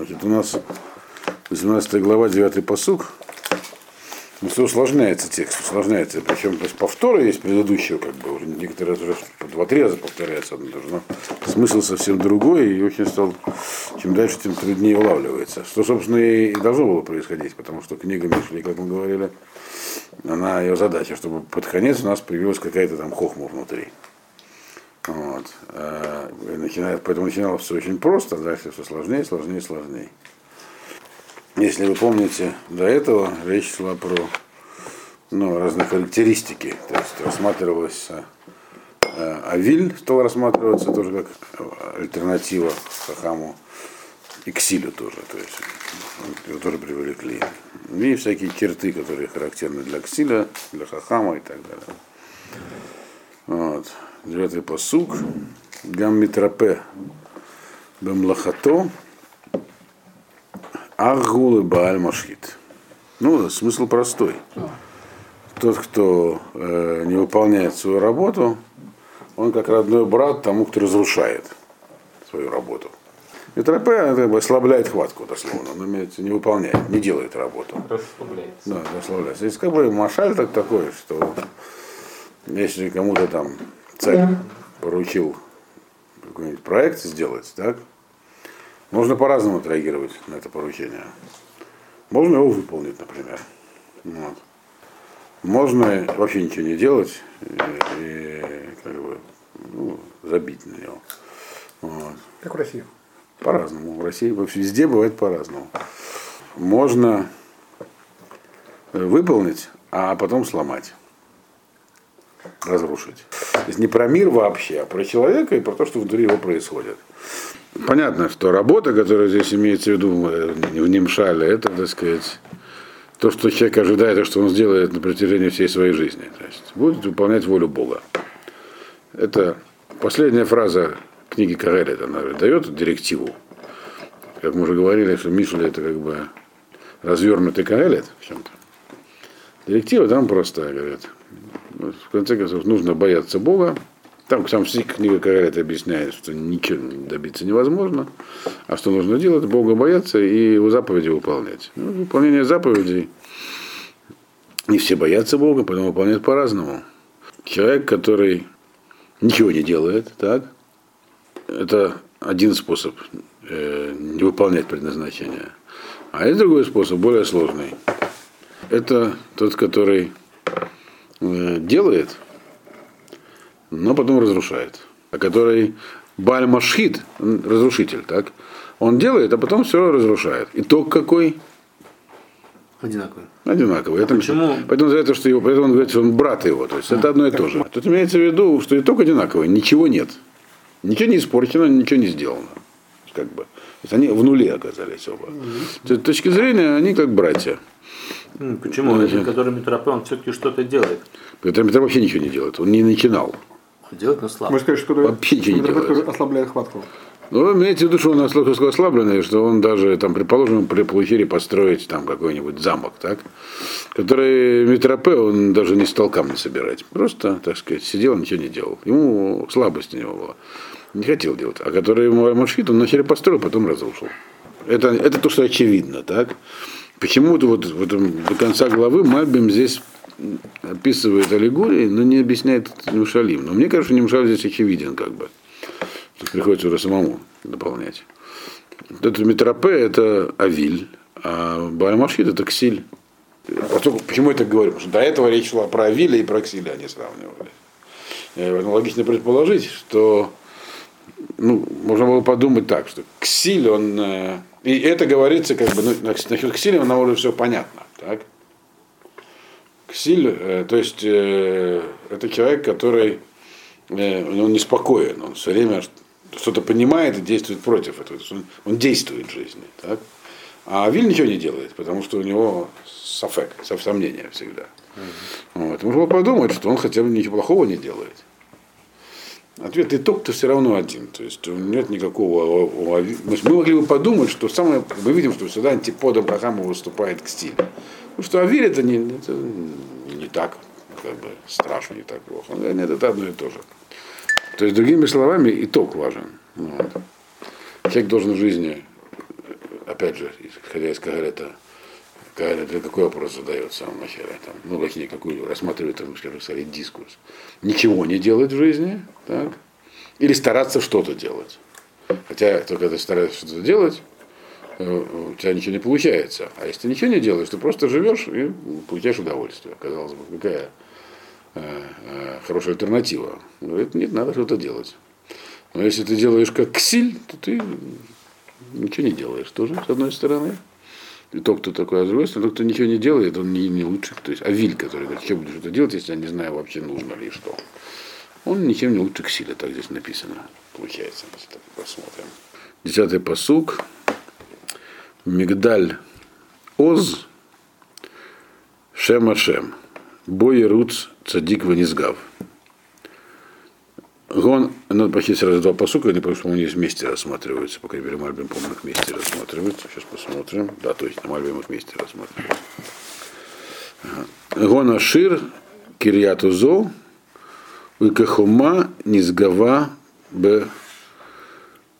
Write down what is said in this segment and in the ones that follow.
Значит, у нас 18 глава, 9 посук. Ну, все усложняется текст, усложняется. Причем то есть повторы есть предыдущего, как бы, уже некоторые раз по два-три раза повторяется одно даже, но смысл совсем другой, и очень стал, чем дальше, тем труднее улавливается. Что, собственно, и должно было происходить, потому что книга Мишли, как мы говорили, она, ее задача, чтобы под конец у нас появилась какая-то там хохма внутри. Вот. А, начинает, поэтому начиналось все очень просто, дальше все сложнее, сложнее, сложнее. Если вы помните, до этого речь шла про ну, разные характеристики. То есть рассматривалась э, Авиль стал рассматриваться тоже как альтернатива Хахаму и Ксилю тоже. То есть его тоже привлекли. И всякие черты, которые характерны для Ксиля, для Хахама и так далее. Вот. Девятый посук. Гаммитропе Бемлахато Агулы Бааль Машхит. Ну, смысл простой. Тот, кто э, не выполняет свою работу, он как родной брат тому, кто разрушает свою работу. Это как бы ослабляет хватку, дословно. Он имеется, не выполняет, не делает работу. Расслабляется. Да, расслабляется. Есть как бы машаль так такой, что если кому-то там царь поручил какой-нибудь проект сделать, так, можно по-разному отреагировать на это поручение. Можно его выполнить, например. Вот. Можно вообще ничего не делать и, и как бы, ну, забить на него. Вот. Как в России. По-разному. В России везде бывает по-разному. Можно выполнить, а потом сломать. Разрушить. То есть не про мир вообще, а про человека и про то, что внутри его происходит. Понятно, что работа, которая здесь имеется в виду э, в Нимшале, это, так сказать, то, что человек ожидает, и что он сделает на протяжении всей своей жизни. То есть будет выполнять волю Бога. Это последняя фраза книги Карелет, она дает директиву. Как мы уже говорили, что Мишля это как бы развернутый Карелет в чем-то. Директива там просто, говорят, в конце концов, нужно бояться Бога, там сам книга Карелет объясняет, что ничего добиться невозможно, а что нужно делать, Бога бояться и его заповеди выполнять. Ну, выполнение заповедей, не все боятся Бога, поэтому выполняют по-разному. Человек, который ничего не делает, так, это один способ э, не выполнять предназначение. А есть другой способ, более сложный. Это тот, который делает, но потом разрушает. А который Бальмашхит, разрушитель, так? Он делает, а потом все разрушает. Итог какой? Одинаковый. Одинаковый. Это, Почему? Поэтому называется, что его, поэтому он говорит, что он брат его. То есть это одно и то же. Тут имеется в виду, что итог одинаковый, ничего нет. Ничего не испорчено, ничего не сделано. Как бы. То есть они в нуле оказались оба. С этой точки зрения они как братья. Почему? Ну, который метропе, он все-таки что-то делает. Петр Петр вообще ничего не делает. Он не начинал. Он делает, но слабо. Можно сказать, что Вообще ничего не делает. ослабляет хватку. Ну, имеется в виду, что он настолько ослабленный, что он даже, там, предположим, при получили построить там какой-нибудь замок, так? Который метропе, он даже не стал камни собирать. Просто, так сказать, сидел, ничего не делал. Ему слабость у него была. Не хотел делать. А который маршрут, он вначале построил, потом разрушил. Это, это то, что очевидно, так? Почему-то вот в этом, до конца главы Мальбим здесь описывает аллегории, но не объясняет Немшалим. Но мне кажется, Немшаль здесь очевиден как бы. Тут приходится уже самому дополнять. Вот Это метропе это Авиль, а Баймашхит это Ксиль. Почему я так говорю? Потому что до этого речь шла про Авиля и про Ксиля они сравнивали. Поэтому логично предположить, что ну, можно было подумать так, что Ксиль, он... э, И это говорится, как бы, ну, насчет Ксиля, нам уже все понятно. Так? Ксиль, э, то есть э, это человек, который э, он неспокоен, он все время что-то понимает и действует против этого. Он, он действует в жизни. Так? А Виль ничего не делает, потому что у него сафек, сомнения всегда. Вот. Можно было подумать, что он хотя бы ничего плохого не делает. Ответ итог-то все равно один. То есть нет никакого... Мы могли бы подумать, что самое... Мы видим, что всегда антиподом Хахама выступает к стилю. Потому что Авиль это не, это не так как бы, страшно, не так плохо. Он говорит, нет, это одно и то же. То есть, другими словами, итог важен. Вот. Человек должен в жизни опять же, исходя из Кагарета, Кагарета какой вопрос задает в самом начале? Там, ну, какие, какую рассматривает, там, скажем, сказать, дискурс. Ничего не делать в жизни, так? Или стараться что-то делать. Хотя только ты стараешься что-то делать, э, у тебя ничего не получается. А если ты ничего не делаешь, ты просто живешь и получаешь удовольствие. Казалось бы, какая э, э, хорошая альтернатива. Говорит, нет, надо что-то делать. Но если ты делаешь как ксиль, то ты ничего не делаешь тоже, с одной стороны. И тот, кто такой, стороны, тот, кто ничего не делает, он не, не лучше. То есть Авиль, который говорит, что буду что-то делать, если я не знаю вообще нужно ли что. Он ничем не лучше ксиля, так здесь написано. Получается, так посмотрим. Десятый посук. Мигдаль Оз Шем Ашем. Бой Руц Цадик Ванизгав. Гон, надо почти сразу два посука, потому что они вместе рассматриваются, по крайней мере, Мальбим, по-моему, их вместе рассматриваются. Сейчас посмотрим. Да, точно, Мальбим их вместе рассматривается. Гон Ашир, Кирьяту Зо, Выкахума, Низгава, Б.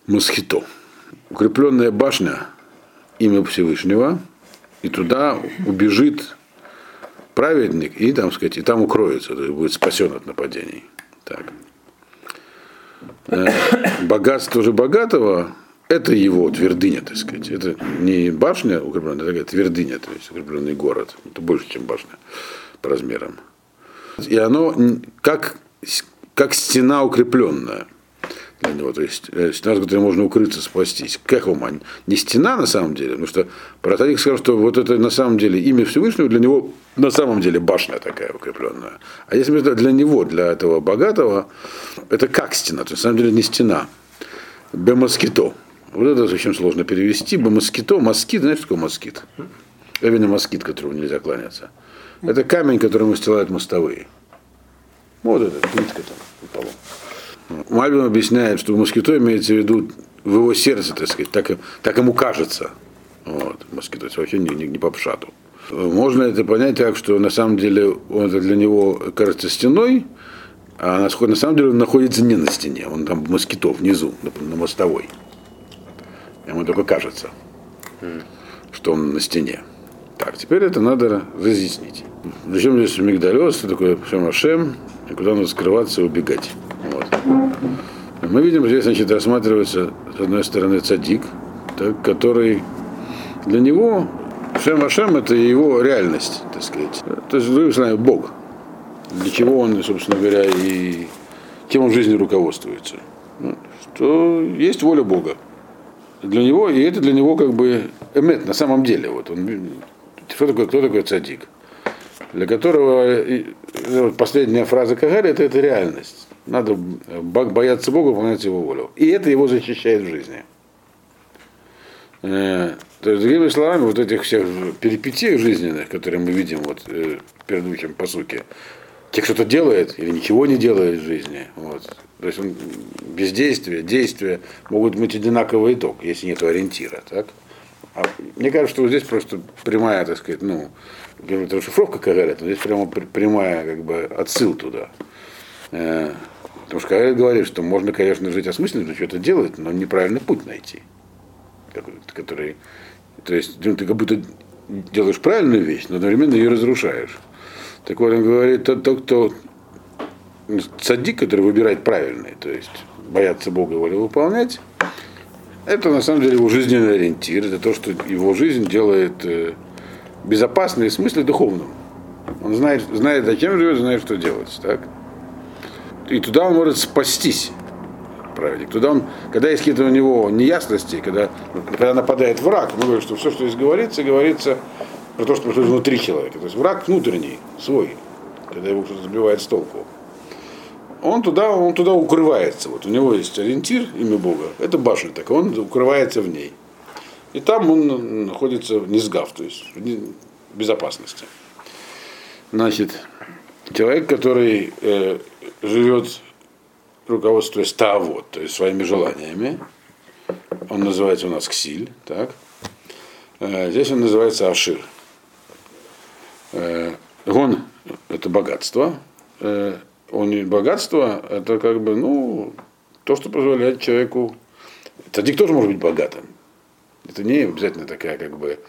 Мосхито. Укрепленная башня, имя Всевышнего, и туда убежит праведник, и там, сказать, и там укроется, то есть будет спасен от нападений. Так. Богатство же богатого это его твердыня, так сказать. Это не башня укрепленная, это такая твердыня, то есть укрепленный город. Это больше, чем башня по размерам. И оно как, как стена укрепленная для него. То есть стена, с которой можно укрыться, спастись. Кехумань. Не стена на самом деле, потому что Протарик сказал, что вот это на самом деле имя Всевышнего для него на самом деле башня такая укрепленная. А если для него, для этого богатого, это как стена, то есть на самом деле не стена. Бемоскито. Вот это очень сложно перевести. Бемоскито, москит, знаешь, что такое москит? Именно москит, которому нельзя кланяться. Это камень, которым устилают мостовые. Вот это, плитка там, полом. Мальбим объясняет, что москито имеется в виду в его сердце, так сказать, так, так ему кажется. Вот, москито, вообще не, не, не по пшату. Можно это понять так, что на самом деле он это для него кажется стеной, а на, на самом деле он находится не на стене, он там москито внизу, на, на мостовой. Ему только кажется, что он на стене. Так, теперь это надо разъяснить. Зачем здесь мигдалез, что такое Шем и куда надо скрываться и убегать. Вот. Мы видим, здесь значит, рассматривается, с одной стороны, цадик, так, который для него Шем Ашем это его реальность, так сказать. То есть, вы знаете, Бог. Для чего он, собственно говоря, и чем он в жизни руководствуется. Ну, что есть воля Бога. Для него, и это для него как бы эмет на самом деле. Вот он, что такое, кто такой цадик? Для которого вот последняя фраза Кагари это, это реальность. Надо бояться Бога, выполнять его волю. И это его защищает в жизни. Э, то есть, другими словами, вот этих всех перипетий жизненных, которые мы видим вот, э, предыдущем посуке, те что-то делает или ничего не делает в жизни. Вот. То есть он бездействие, действие могут быть одинаковый итог, если нет ориентира. Так? А мне кажется, что вот здесь просто прямая, так сказать, ну, расшифровка Кагарет, но здесь прямо прямая как бы отсыл туда. Потому что Кагарет говорит, что можно, конечно, жить осмысленно, что-то делать, но неправильный путь найти. Который, то есть ну, ты как будто делаешь правильную вещь, но одновременно ее разрушаешь. Так вот, он говорит, тот, тот кто садик, который выбирает правильный, то есть бояться Бога и волю выполнять, это на самом деле его жизненный ориентир, это то, что его жизнь делает э, безопасной в смысле духовном. Он знает, знает, зачем живет, знает, что делать. Так? И туда он может спастись. Праведник. Туда он, когда есть какие-то у него неясности, когда, когда нападает враг, мы говорим, что все, что здесь говорится, говорится про то, что происходит внутри человека. То есть враг внутренний, свой, когда его кто-то сбивает с толку. Он туда, он туда укрывается. Вот у него есть ориентир, имя Бога. Это башня такая, он укрывается в ней. И там он находится в низгав, то есть в безопасности. Значит, человек, который э, живет руководствуясь тавод, то есть своими желаниями, он называется у нас ксиль, так? Э, здесь он называется ашир. Э, он это богатство. Э, он богатство это как бы, ну, то, что позволяет человеку. Цадик тоже может быть богатым. Это не обязательно такая, как бы,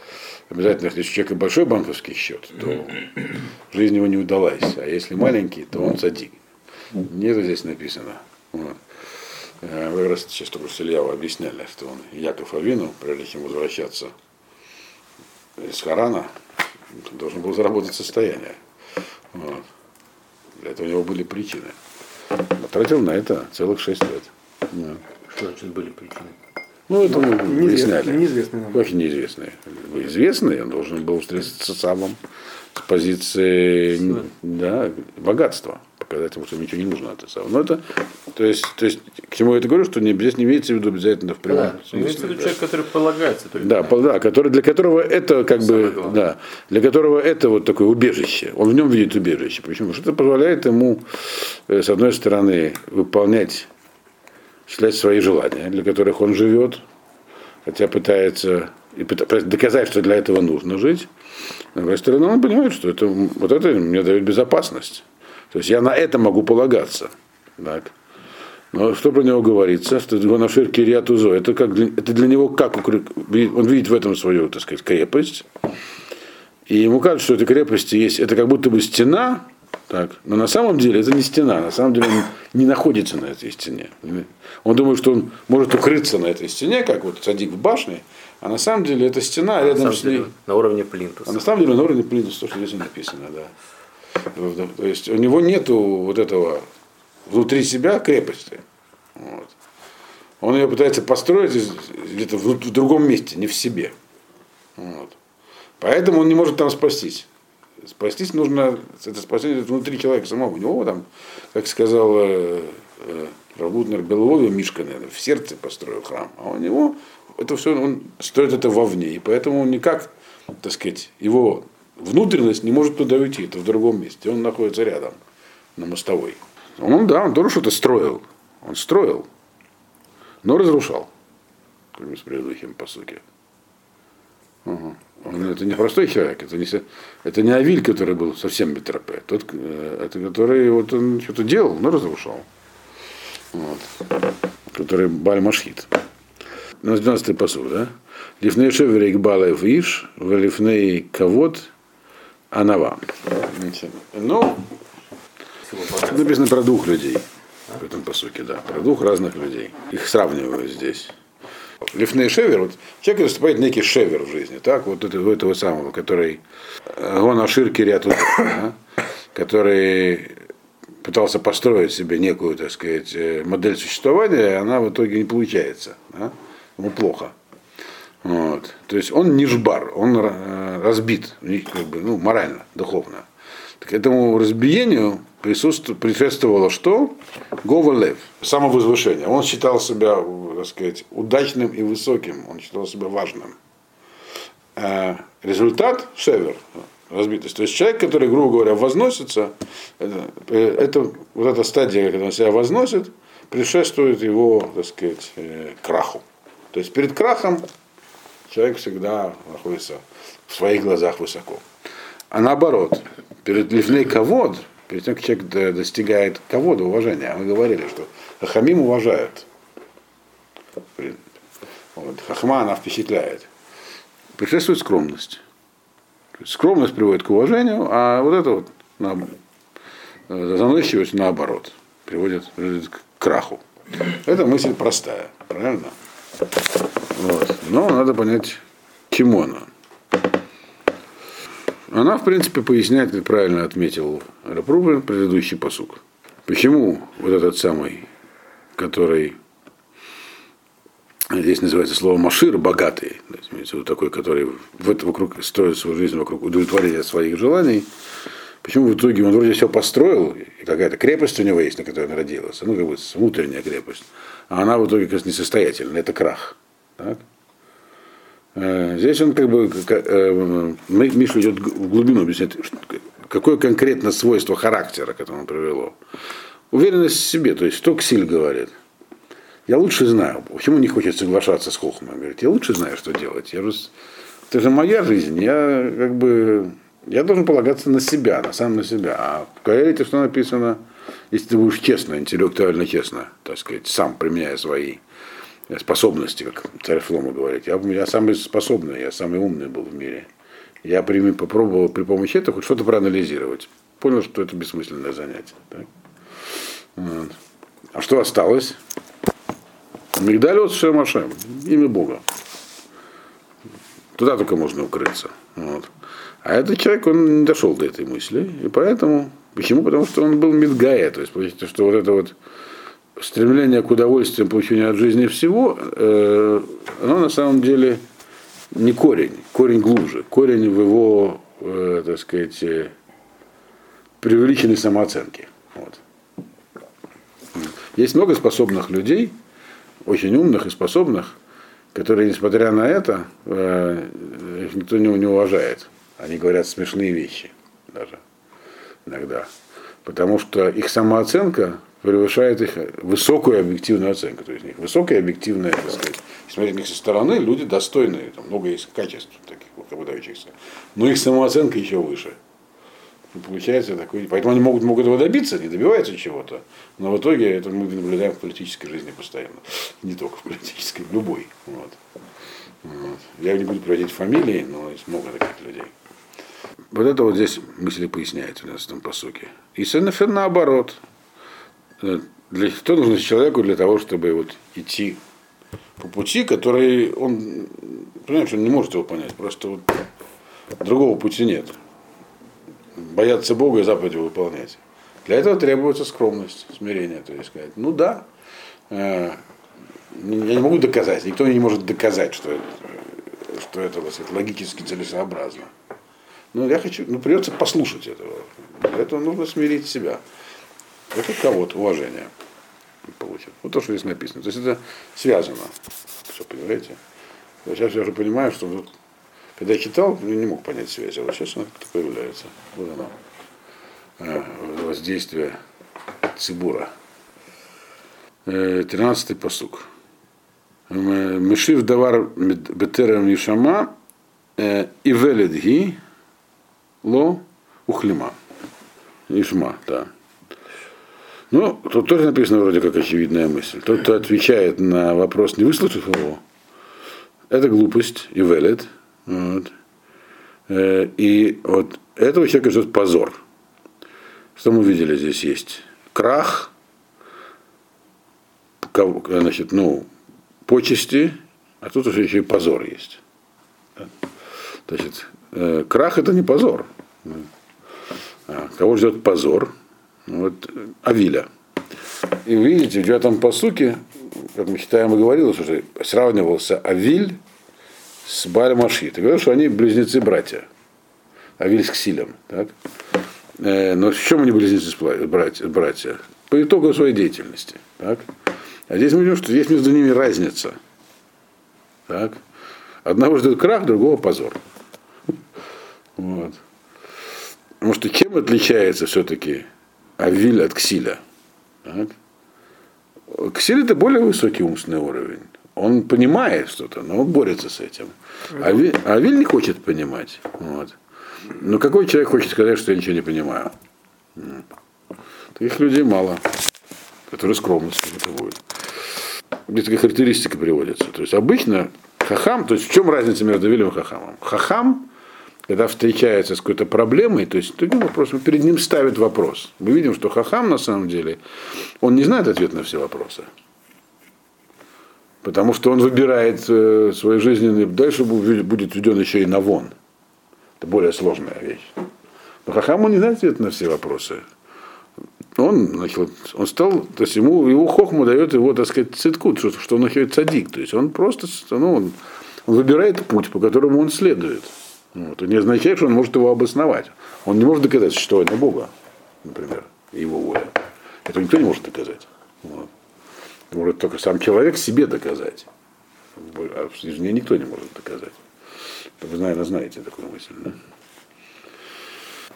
обязательно, если у человека большой банковский счет, то жизнь его не удалась. А если маленький, то он садик. Нет, здесь написано. Вот. Э, Вы раз сейчас только с Ильяу объясняли, что он Яков Авину, прежде чем возвращаться из Харана, должен был заработать состояние. Вот. Для этого у него были причины. Потратил на это целых шесть лет. Да. Что значит были причины? Ну, это мы Неизвестные, выясняли. неизвестные нам. Как неизвестные? Известный, он должен был встретиться с Авом с позиции да, богатства. Показать ему, что ничего не нужно от Исава. Но это, то есть, то есть, к чему я это говорю, что не, здесь не имеется в виду обязательно в прямом Да, имеется в смысле. виду да. человек, который полагается только Да, по- да, который, для которого это как Самое бы, главное. да, для которого это вот такое убежище. Он в нем видит убежище. Почему? Что это позволяет ему, э, с одной стороны, выполнять, осуществлять свои желания, для которых он живет, хотя пытается и пытается доказать, что для этого нужно жить. С другой стороны, он понимает, что это, вот это мне дает безопасность. То есть я на это могу полагаться. Так. Но что про него говорится, что его на ширке Риатузо, это, как для, это для него как он видит в этом свою, так сказать, крепость. И ему кажется, что эта крепость есть, это как будто бы стена, так, но на самом деле это не стена, на самом деле он не находится на этой стене. Он думает, что он может укрыться на этой стене, как вот садик в башне, а на самом деле это стена, а рядом с ней. на уровне А плинтуса. на самом деле на уровне плинтуса, то, что здесь написано, да. То есть у него нету вот этого внутри себя крепости. Вот. Он ее пытается построить где-то в, другом месте, не в себе. Вот. Поэтому он не может там спастись. Спастись нужно, это спасение внутри человека самого. У него там, как сказал э, э, Равутнер Беловой, Мишка, наверное, в сердце построил храм. А у него это все, он строит это вовне. И поэтому никак, так сказать, его внутренность не может туда уйти, это в другом месте. Он находится рядом, на мостовой. Он, да, он тоже что-то строил. Он строил, но разрушал. Как в предыдущем посуке. Ага. Он, это не простой человек, это не, это не Авиль, который был совсем Бетропе. Тот, э, это который вот он что-то делал, но разрушал. Вот. Который Баль Машхит. 12-й посуд, да? Лифней шеверик балев иш, валифней кавод анава. Ну, Всего богатства. написано про двух людей в этом посуке, да, про двух разных людей. Их сравнивают здесь. Лифней шевер, вот человек выступает некий шевер в жизни, так, вот это, у этого самого, который э, он Ашир Кириат да, который пытался построить себе некую, так сказать, э, модель существования, она в итоге не получается. Да? Ему плохо. Вот. То есть он не жбар, он э, разбит, как бы, ну, морально, духовно. Так этому разбиению предшествовало что? Гова лев, самовозвышение. Он считал себя, так сказать, удачным и высоким, он считал себя важным. Э, Результат – шевер, разбитость. То есть человек, который, грубо говоря, возносится, это, э, это вот эта стадия, когда он себя возносит, предшествует его, так сказать, краху. То есть перед крахом человек всегда находится в своих глазах высоко. А наоборот, перед лифней ковод, перед тем, как человек до- достигает ковода, уважения, мы говорили, что хахамим уважают. Вот, хахма, она впечатляет. Предшествует скромность. Скромность приводит к уважению, а вот это вот на, э, заносчивость наоборот приводит, приводит к краху. Эта мысль простая, правильно? Вот. Но надо понять, чему она. Она, в принципе, поясняет, как правильно отметил Рапрувен, предыдущий посук. Почему вот этот самый, который здесь называется слово Машир, богатый, то есть, такой, который в это, вокруг, строит свою жизнь вокруг удовлетворения своих желаний, почему в итоге он вроде все построил, и какая-то крепость у него есть, на которой он родился, ну, как бы внутренняя крепость, а она в итоге, кажется, несостоятельна, это крах. Так? Э, Здесь он как бы, э, Ми- Миша идет в глубину объяснять, что- какое конкретно свойство характера к этому привело. Уверенность в себе, то есть что Ксиль говорит. Я лучше знаю, почему не хочет соглашаться с Хохмой. Говорит, я лучше знаю, что делать. Я с- это же моя жизнь, я как бы, я должен полагаться на себя, на сам на себя. А в Каэлите что написано, если ты будешь честно, интеллектуально честно, так сказать, сам применяя свои способности, как царь Шлома говорит. Я, я самый способный, я самый умный был в мире. Я при, попробовал при помощи этого хоть что-то проанализировать. Понял, что это бессмысленное занятие. Так? Вот. А что осталось? Мигдалиот Шемашем, имя Бога. Туда только можно укрыться. Вот. А этот человек, он не дошел до этой мысли. И поэтому, почему? Потому что он был Мидгая. То есть, что вот это вот стремление к удовольствию, получению от жизни всего, э, оно на самом деле не корень, корень глубже, корень в его, э, так сказать, э, преувеличенной самооценке. Вот. Есть много способных людей, очень умных и способных, которые, несмотря на это, э, их никто не, не уважает. Они говорят смешные вещи даже иногда. Потому что их самооценка превышает их высокую объективную оценку. То есть их высокая объективная, так сказать, смотреть них со стороны, люди достойные, там много есть качеств таких выдающихся. Но их самооценка еще выше. И получается такой. Поэтому они могут, могут его добиться, не добиваются чего-то. Но в итоге это мы наблюдаем в политической жизни постоянно. Не только в политической, в любой. Вот. Вот. Я не буду приводить фамилии, но есть много таких людей. Вот это вот здесь мысли поясняется в этом посоке. И совершенно наоборот. Для, что нужно человеку для того, чтобы вот идти по пути, который он, понимаешь, он не может его понять. Просто вот другого пути нет бояться Бога и заповеди выполнять. Для этого требуется скромность, смирение, то есть сказать, ну да, э, я не могу доказать, никто не может доказать, что это, что это сказать, логически целесообразно. Но я хочу, ну придется послушать этого. Для этого нужно смирить себя. Это кого-то уважение получит. Вот то, что здесь написано. То есть это связано. Все, понимаете? Сейчас я уже понимаю, что когда я читал, я не мог понять связи, а вот сейчас она как-то появляется. Вот она. Э, воздействие Цибура. Э, тринадцатый посук. Мешив давар бетерем Ишама и веледги ло ухлима. Ишма, да. Ну, тут тоже написано вроде как очевидная мысль. Тот, кто отвечает на вопрос, не выслушав его, это глупость и велет, вот. Э, и вот этого человека ждет позор. Что мы видели здесь есть? Крах, значит, ну, почести, а тут уже еще и позор есть. Значит, э, крах это не позор. А кого ждет позор? Вот Авиля. И видите, в девятом посуке, как мы читаем и говорилось уже, сравнивался Авиль с Баль Маши. Ты говоришь, что они близнецы-братья. Авиль с Ксилем. Так? Э, но в чем они близнецы-братья? По итогу своей деятельности. Так? А здесь мы видим, что есть между ними разница. Так? Одного ждет крах, другого позор. Вот. Потому что чем отличается все-таки Авиль от Ксиля? Так? Ксиль это более высокий умственный уровень. Он понимает что-то, но он борется с этим. А Виль, а Виль не хочет понимать. Вот. Но какой человек хочет сказать, что я ничего не понимаю? Таких людей мало, которые скромность будет. Здесь такая характеристика приводится. То есть обычно хахам, то есть в чем разница между Вилем и хахамом? Хахам, когда встречается с какой-то проблемой, то есть таким вопросом, перед ним ставит вопрос. Мы видим, что хахам на самом деле, он не знает ответ на все вопросы. Потому что он выбирает э, свой жизненный, дальше будет введен еще и навон. Это более сложная вещь. Но Хахам он не знает ответ на все вопросы. Он, значит, он стал, то есть ему, его хохму дает его, так сказать, циткут, что, что он нахер цадик. То есть он просто, ну, он, он выбирает путь, по которому он следует. Вот. Это не означает, что он может его обосновать. Он не может доказать существование Бога, например, его воля. Это никто не может доказать. Вот может только сам человек себе доказать. А извне никто не может доказать. Вы, наверное, знаете такую мысль, да?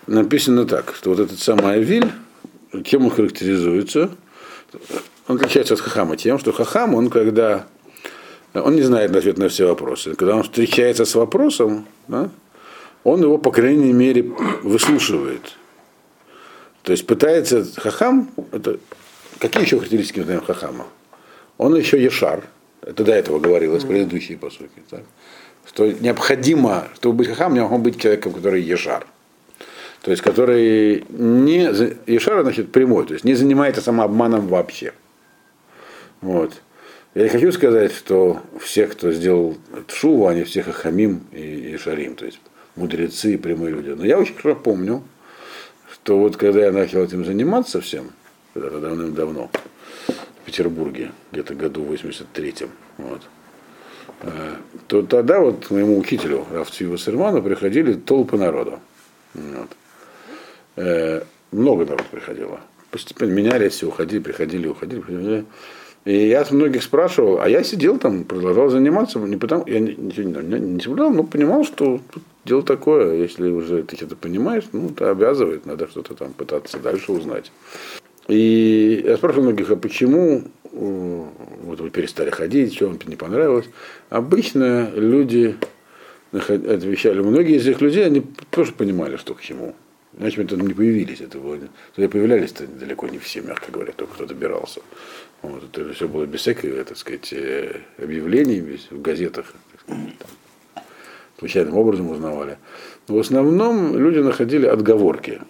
Написано так, что вот этот самый Авиль, чем он характеризуется? Он отличается от Хахама тем, что Хахам, он когда он не знает ответ на все вопросы. Когда он встречается с вопросом, да, он его, по крайней мере, выслушивает. То есть пытается Хахам, это какие еще характеристики мы знаем Хахама? Он еще Ешар, Это до этого говорилось, mm. предыдущие посуки. Так? Что необходимо, чтобы быть хахам, необходимо быть человеком, который ешар. То есть, который не... Ешар, значит, прямой, то есть не занимается самообманом вообще. Вот. Я не хочу сказать, что все, кто сделал шуву, они все хахамим и, и шарим, то есть мудрецы и прямые люди. Но я очень хорошо помню, что вот когда я начал этим заниматься всем, давным-давно, Петербурге, где-то году в 83-м, вот, э, то тогда вот к моему учителю, Равциву Сырману, приходили толпы народа. Вот. Э, много народ приходило. Постепенно менялись, все уходили, приходили, уходили, приходили. И я многих спрашивал, а я сидел там, продолжал заниматься, не потому, я ничего не, не соблюдал, но понимал, что дело такое, если уже ты что-то понимаешь, ну, это обязывает, надо что-то там пытаться дальше узнать. И я спрашивал многих, а почему вот вы перестали ходить, что вам не понравилось. Обычно люди отвечали, многие из этих людей, они тоже понимали, что к чему. Иначе мы там не появились. Это было, тогда появлялись-то далеко не все, мягко говоря, только кто добирался. Вот, это все было без всяких, так сказать, э, объявлений без, в газетах. Так сказать, там, случайным образом узнавали. Но в основном люди находили отговорки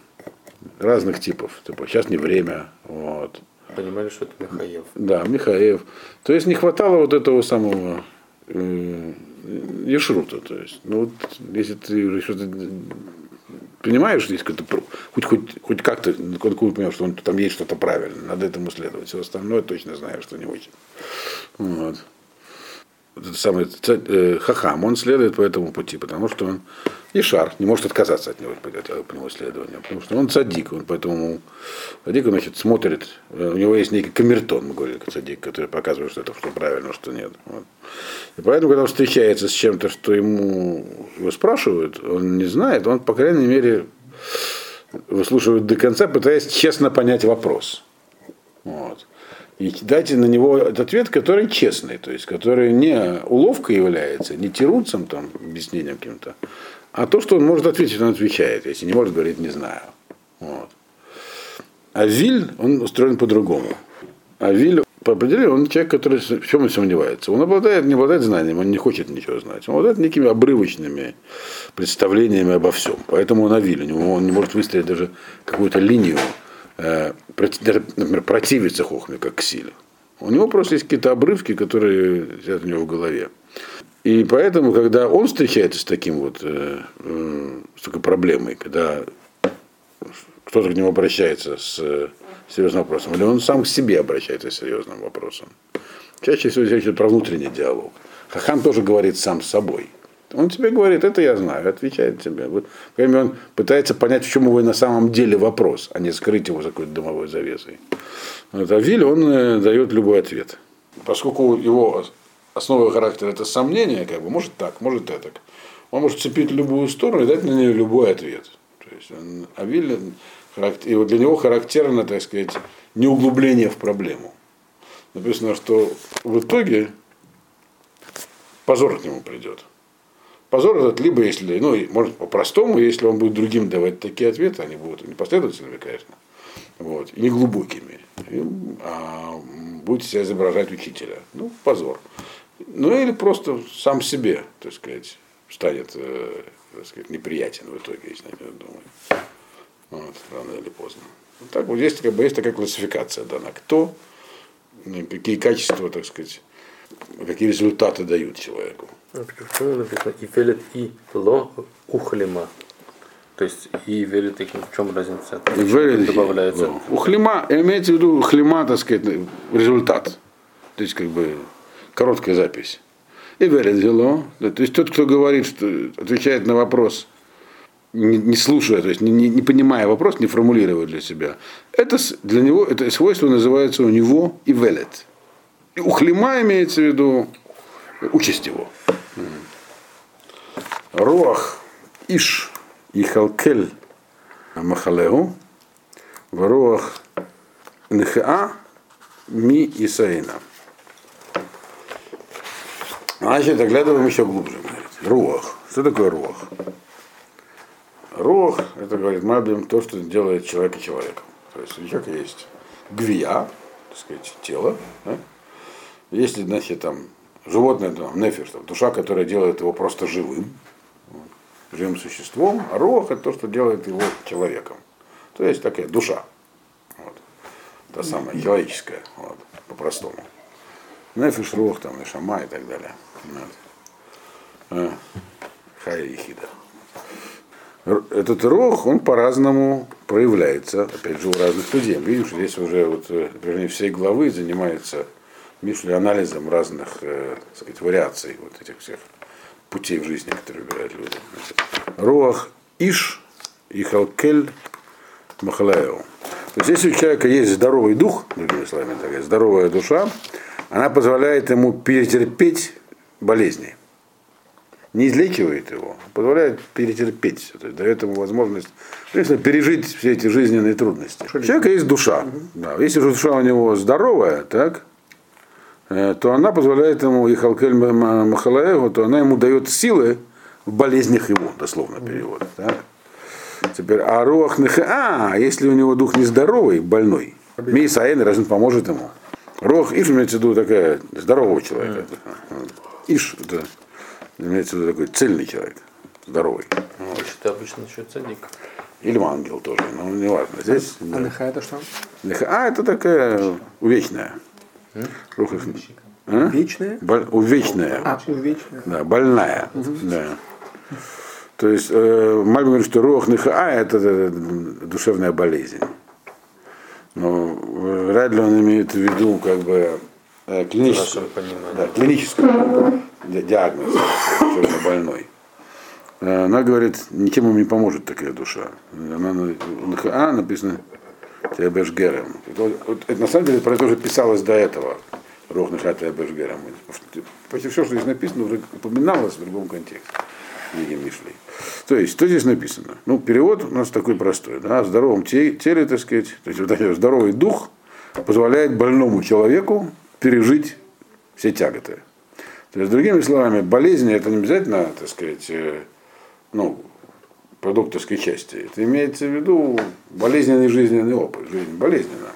разных типов. Типа, сейчас не время. Вот. Понимали, что это Михаев. Да, Михаев. То есть не хватало вот этого самого э, Ешрута. То есть, ну вот, если ты что-то понимаешь, здесь хоть, хоть, хоть как-то, какую понимаешь, что он, там есть что-то правильное, надо этому следовать. Все остальное точно знаю, что не очень. Вот. Это самый э, Хахам, он следует по этому пути, потому что он и шар, не может отказаться от него, по него исследования, потому что он садик, он поэтому садик, он, значит, смотрит, э, у него есть некий камертон, мы говорили, садик, который показывает, что это что правильно, что нет. Вот. И поэтому, когда он встречается с чем-то, что ему его спрашивают, он не знает, он, по крайней мере, выслушивает до конца, пытаясь честно понять вопрос. Вот. И дайте на него ответ, который честный, то есть который не уловкой является, не тирутцем, там, объяснением каким-то, а то, что он может ответить, он отвечает. Если не может, говорить, не знаю. Вот. А Виль, он устроен по-другому. А Виль, по определению, он человек, который в чем он сомневается. Он обладает, не обладает знанием, он не хочет ничего знать. Он обладает некими обрывочными представлениями обо всем. Поэтому он Авиль. Он не может выстроить даже какую-то линию, например, противиться хохме, как к силе. У него просто есть какие-то обрывки, которые сидят у него в голове. И поэтому, когда он встречается с таким вот, э, э, с такой проблемой, когда кто-то к нему обращается с э, серьезным вопросом, или он сам к себе обращается с серьезным вопросом, чаще всего речь идет про внутренний диалог. Хахан тоже говорит сам с собой. Он тебе говорит, это я знаю, отвечает тебе. Вот, он пытается понять, в чем его на самом деле вопрос, а не скрыть его за какой-то дымовой завесой. Вот, а Виль, он э, дает любой ответ. Поскольку его основа характера это сомнение, как бы, может так, может это. Он может цепить любую сторону и дать на нее любой ответ. То есть он, Авиль, и вот для него характерно, так сказать, не углубление в проблему. Написано, что в итоге позор к нему придет. Позор этот либо если, ну, может по-простому, если он будет другим давать такие ответы, они будут непоследовательными, конечно, вот, и не глубокими, а будет себя изображать учителя. Ну, позор. Ну или просто сам себе, так сказать, станет э, так сказать, неприятен в итоге, если я думаю. Вот, рано или поздно. Вот так вот есть, как бы, есть такая классификация дана. Кто, какие качества, так сказать, какие результаты дают человеку. Почему написано и велит и ло ухлима? То есть и велит, в чем разница? И велит, добавляется. Ухлима, имеется в виду хлима, так сказать, результат. То есть как бы короткая запись. И верит То есть тот, кто говорит, что отвечает на вопрос, не, не слушая, то есть не, не, не понимая вопрос, не формулируя для себя, это для него это свойство называется у него и велет. И у хлима имеется в виду участь его. Руах Иш и Халкель Махалеу, в Руах Нхаа Ми Исаина. Значит, заглядываем еще глубже. Руах. Что такое руах? Руах, это говорит Мабим, то, что делает человека человеком. То есть у есть гвия, так сказать, тело. Да? Если, значит, там животное, там, нефиш, там, душа, которая делает его просто живым, вот, живым существом, а рух это то, что делает его человеком. То есть такая душа. Вот. Та самая человеческая, вот, по-простому. Нефиш, рух, там, и шама и так далее. Вот. А, Хая и хида. Этот рог, он по-разному проявляется, опять же, у разных людей. Видим, что здесь уже вот, вернее, всей главы занимается Мишли анализом разных, э, сказать, вариаций вот этих всех путей в жизни, которые выбирают люди. Руах Иш и Халкель Махалаеу. То есть, если у человека есть здоровый дух, другими словами, такая здоровая душа, она позволяет ему перетерпеть болезни не излечивает его, а позволяет перетерпеть все, то есть дает ему возможность конечно, пережить все эти жизненные трудности. У человека есть душа. Да. Если же душа у него здоровая, так, то она позволяет ему, и Халкель Махалаеву, то она ему дает силы в болезнях его, дословно перевод. Так. Теперь, а руах а, если у него дух нездоровый, больной, Мейсаэн разве поможет ему? Рох Иш имеется в виду такая здорового человека. Иш, это Имеется в виду такой цельный человек, здоровый. Это обычно еще цадик. Или ангел тоже, но не важно. Здесь, а да. это что? Неха, а, это такая увечная. Руха, а? Вечная? Боль, увечная. А, увечная. Да, больная. Угу. Да. То есть э, Мальбин говорит, что рух неха, это, это душевная болезнь. Но вряд ли он имеет в виду как бы э, клиническую, да, клиническую диагноз, больной. Э, она говорит, ничем ему не поможет такая душа. Она на А написано Теабешгерем. Это, на самом деле про это уже писалось до этого. Рохнаша Теабешгерем. Почти все, что здесь написано, уже упоминалось в другом контексте. Мишли. То есть, что здесь написано? Ну, перевод у нас такой простой. Да? Здоровом теле, так сказать, то есть здоровый дух позволяет больному человеку пережить все тяготы. То есть, другими словами, болезни это не обязательно, так сказать, э, ну, продукт так части. Это имеется в виду болезненный жизненный опыт. Жизнь болезненна.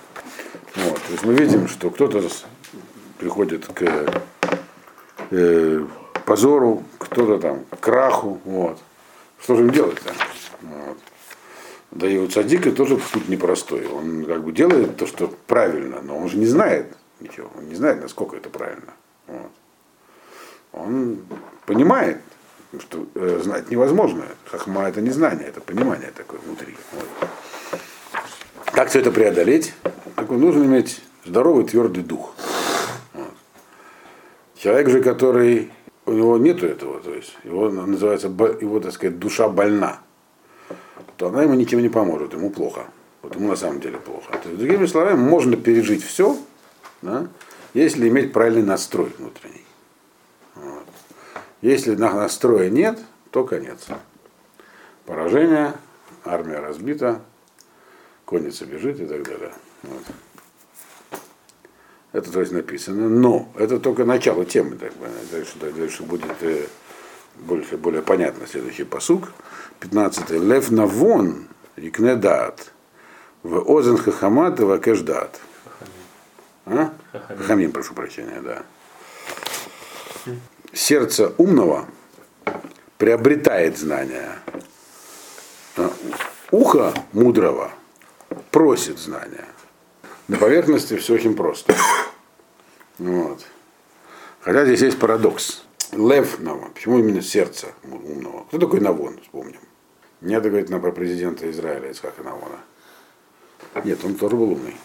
Вот. То есть мы видим, что кто-то приходит к э, позору, кто-то там к краху. Вот. Что же им делать-то? Вот. Да и у цадика тоже путь непростой. Он как бы делает то, что правильно, но он же не знает ничего. Он не знает, насколько это правильно. Вот он понимает, что э, знать невозможно. Хахма это не знание, это понимание такое внутри. Вот. Как все это преодолеть? Так нужно иметь здоровый твердый дух. Вот. Человек же, который у него нету этого, то есть его называется его, так сказать, душа больна, то она ему ничем не поможет, ему плохо. Вот ему на самом деле плохо. То есть, другими словами, можно пережить все, да, если иметь правильный настрой внутренний. Если настроя нет, то конец. Поражение, армия разбита, конница бежит и так далее. Вот. Это то есть написано. Но это только начало темы. Так, дальше, дальше будет э, больше, более понятно следующий посук. 15. Лев навон икнедат в озен хахамат и вакешдат. А? Хахамим, прошу прощения, да сердце умного приобретает знания. А ухо мудрого просит знания. На поверхности все очень просто. Вот. Хотя здесь есть парадокс. Лев Навон. Почему именно сердце умного? Кто такой Навон, вспомним. Не надо говорить нам про президента Израиля, Ицхака Навона. Нет, он тоже был умный.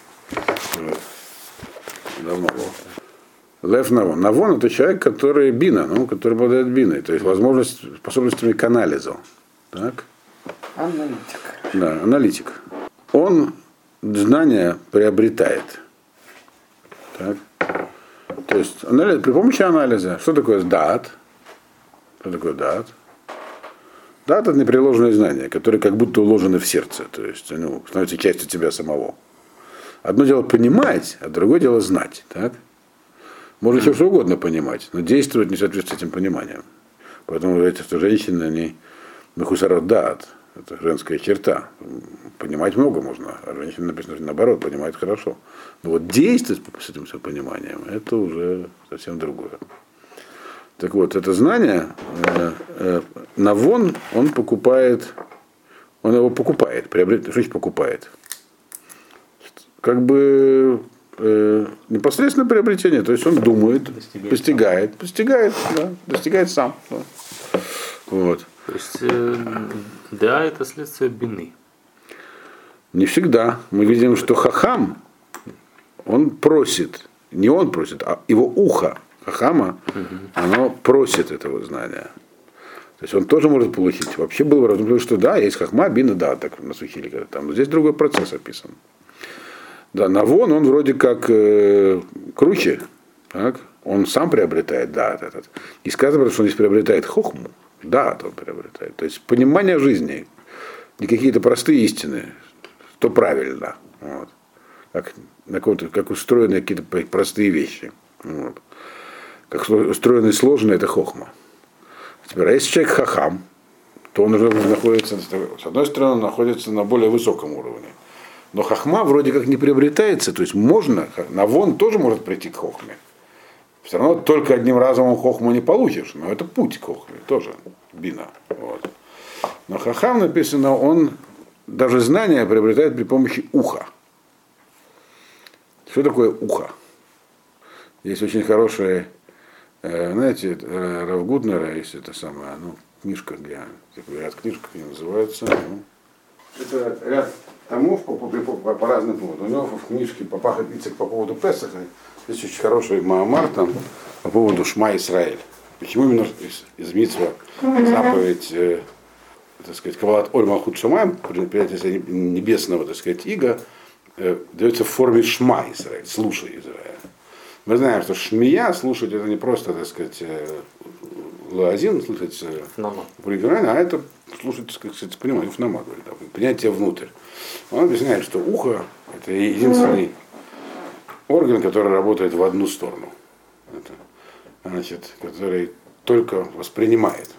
Давно был. Лев Навон. Навон это человек, который бина, ну, который обладает биной, то есть возможность, способностями к анализу. Так? Аналитик. Да, аналитик. Он знания приобретает. Так? То есть анализ, при помощи анализа. Что такое дат? Что такое дат? Дат это непреложные знания, которые как будто уложены в сердце, то есть ну, становятся частью тебя самого. Одно дело понимать, а другое дело знать. Так? Можно все что угодно понимать, но действовать не соответствует этим пониманиям. Поэтому эти что женщины, они мехусарот дат, это женская черта. Понимать много можно, а женщина написано, наоборот, понимает хорошо. Но вот действовать с этим все пониманием, это уже совсем другое. Так вот, это знание, э, э, Навон, он покупает, он его покупает, приобретает, что покупает? Как бы э, непосредственно приобретение, то есть он думает, Достигает постигает, постигает, да, достигает сам. да. Вот. То есть э, да, это следствие бины. Не всегда. Мы видим, что Хахам, он просит, не он просит, а его ухо Хахама, оно просит этого знания. То есть он тоже может получить. Вообще было бы разумно, что да, есть Хахма, Бина, да, так на Сухиле, когда там. Но здесь другой процесс описан. Да, Навон, он вроде как э, круче, так? он сам приобретает, да, этот. И сказано, что он здесь приобретает хохму, да, он приобретает. То есть понимание жизни, не какие-то простые истины, то правильно. Вот. Как, на как устроены какие-то простые вещи. Вот. Как устроены сложные, это хохма. Теперь, а если человек хахам, то он уже находится, с одной стороны, он находится на более высоком уровне. Но хахма вроде как не приобретается, то есть можно, навон тоже может прийти к хохме. Все равно только одним разом хохму не получишь, но это путь к хохме, тоже бина. Вот. Но хахам написано, он даже знания приобретает при помощи уха. Что такое ухо? Есть очень хорошая, э, знаете, э, Рав Гуднера, есть это самое, ну, книжка, где, такой ряд книжек они называются. ну. Это ряд томов по, по, по- по разным поводам. У него в книжке Папаха Пиццик по поводу Песаха есть очень хороший Маамар там по поводу Шма Исраэль. Почему именно из, из Митсва заповедь, э, так сказать, Кавалат Оль Малхут Шамаем, принятие небесного, так сказать, ига, э, дается в форме Шма Израиль, слушай Израиль. Мы знаем, что шмия слушать это не просто, так сказать, э, Нама. проиграние, а это слушать, так сказать, понимание, говорит, да, принятие внутрь. Он объясняет, что ухо это единственный орган, который работает в одну сторону. Это, значит, который только воспринимает.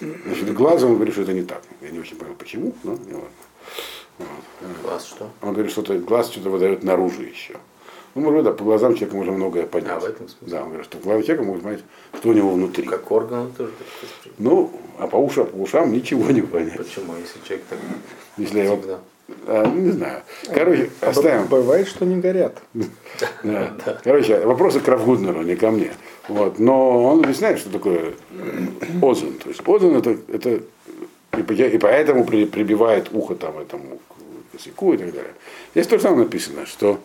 Значит, глазом он говорит, что это не так. Я не очень понял, почему, но не важно. Вот. Глаз что? Он говорит, что глаз что-то выдает наружу еще. Ну, может быть, да, по глазам человека можно многое понять. А, в этом смысле? Да, он говорит, что глаза человека могут понять, что у него внутри. Как орган он тоже. Ну, а по ушам, по ушам ничего не понять. Почему, если человек так Если я его, всегда? а, ну, не знаю. Короче, оставим. Бывает, что не горят. Да. Короче, вопросы к Равгуднеру, не ко мне. Вот. Но он объясняет, что такое озон. То есть озон это, это и, по- поэтому при- прибивает ухо там этому косяку и так далее. Здесь то же самое написано, что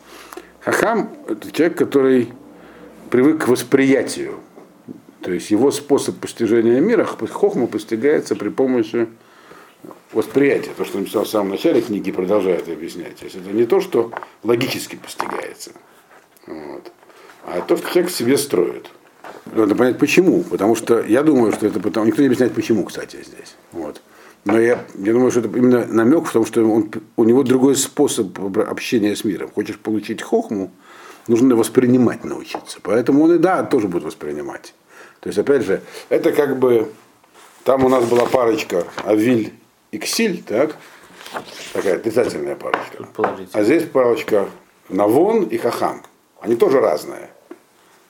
хахам это человек, который привык к восприятию. То есть его способ постижения мира, хохма постигается при помощи восприятия. То, что написал в самом начале книги, продолжает объяснять. То есть это не то, что логически постигается. Вот. А то, что человек в себе строит. Надо понять почему. Потому что я думаю, что это потому. Никто не объясняет почему, кстати, здесь. Вот. Но я, я думаю, что это именно намек в том, что он, у него другой способ общения с миром. Хочешь получить хохму, нужно воспринимать научиться. Поэтому он и да, тоже будет воспринимать. То есть, опять же, это как бы там у нас была парочка Авиль и Ксиль, так? Такая отрицательная парочка. А здесь парочка Навон и Хахам. Они тоже разные.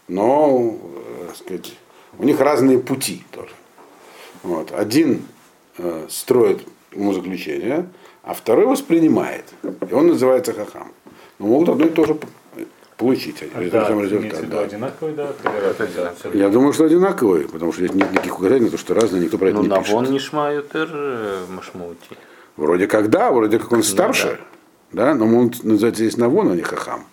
Но, э, так сказать, у них разные пути тоже. Вот. Один э, строит умозаключение, а второй воспринимает. И он называется Хахам. Но могут одно и то же получить. Это Да, результат, да. одинаковый, да? разный? Я думаю, что одинаковые, потому что здесь нет никаких указаний, на то, что разные, никто про это Ну, не пишет. вон нишма ютер э, машмаути. Вроде как да, вроде как он старше, да. но он называется здесь Навон, а не Хахам.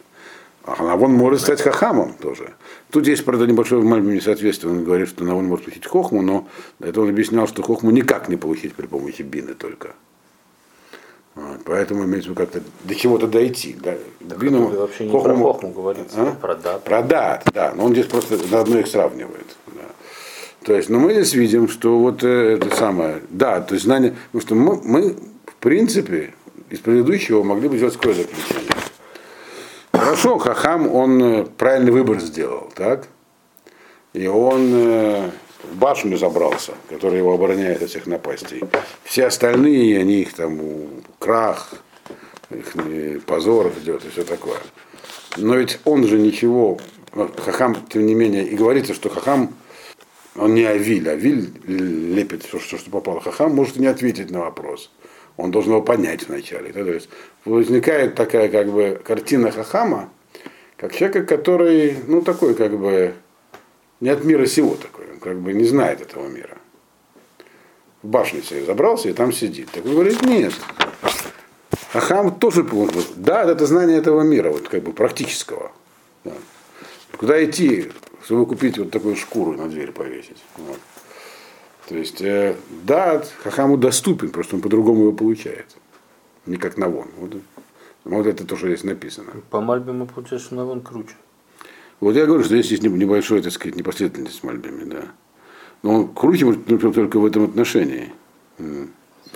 А Навон может стать Хахамом тоже. Тут есть, правда, небольшое маленькое несоответствие. Он говорит, что Навон может получить Хохму, но это он объяснял, что Хохму никак не получить при помощи Бины только. Вот, поэтому имеется в виду как-то до чего-то дойти. Да. Бину, Тут вообще не Хохму про хохму говорится, А? про дат. Про дат, да. Но он здесь просто заодно их сравнивает. да. То есть, но мы здесь видим, что вот э, это самое, да, то есть знание, потому что мы, мы в принципе из предыдущего могли бы сделать такое заключение. Хорошо, Хахам, он э, правильный выбор сделал, так? И он э, в башню забрался, который его обороняет от всех напастей. Все остальные, они их там крах, их э, позор ждет и все такое. Но ведь он же ничего, Хахам, тем не менее, и говорится, что Хахам Он не Авиль. Авиль лепит все, что, что попало. Хахам может не ответить на вопрос. Он должен его понять вначале. То есть возникает такая как бы картина Хахама, как человека, который, ну, такой как бы не от мира сего такой, он как бы не знает этого мира. В башню себе забрался и там сидит. Так он говорит, нет. Хахам тоже, да, это знание этого мира, вот как бы практического. Да. Куда идти, чтобы купить вот такую шкуру на дверь повесить? Вот. То есть, э, да, Хахаму доступен, просто он по-другому его получает. Не как Навон. Вот, вот это то, что здесь написано. По Мальбиму получается, что Навон круче. Вот я говорю, что здесь есть небольшой, так сказать, непоследовательность с Мальбими, да. Но он круче может только в этом отношении.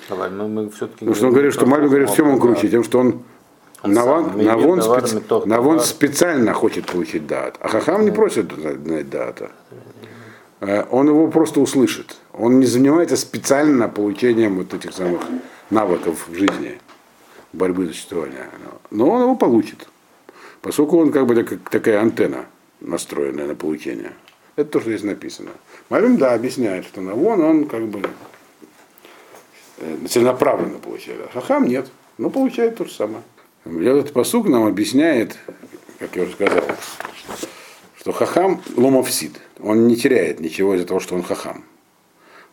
Давай, мы, мы все-таки... Потому что он говорит, что Мальбим говорит, в чем он круче? Тем, что он Он Навон, Навон, специ- Навон специально хочет получить дат, а Хахам не просит дата. Э, Он его просто услышит. Он не занимается специально получением вот этих самых навыков в жизни, борьбы за существование. Но он его получит. Поскольку он как бы так- такая антенна, настроенная на получение. Это то, что здесь написано. Мальбим, да, объясняет, что Навон, он как бы э, целенаправленно получает. Хахам нет, но получает то же самое. Этот посук нам объясняет, как я уже сказал, что хахам ломовсид. Он не теряет ничего из-за того, что он хахам.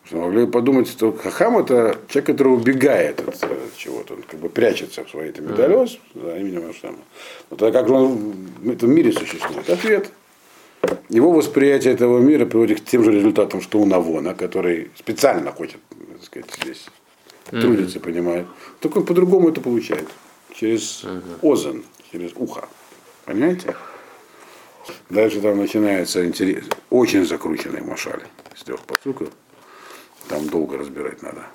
Потому что могли подумать, что хахам это человек, который убегает от э, чего-то, он как бы прячется в своей медалез за именем Ашема. Но тогда как же он в этом мире существует? Ответ. Его восприятие этого мира приводит к тем же результатам, что у Навона, который специально хочет, так сказать, здесь трудится, понимает. Только он по-другому это получает. Через озон, через ухо. Понимаете? Дальше там начинается интерес, очень закрученный машаль из трех посуков. Там долго разбирать надо.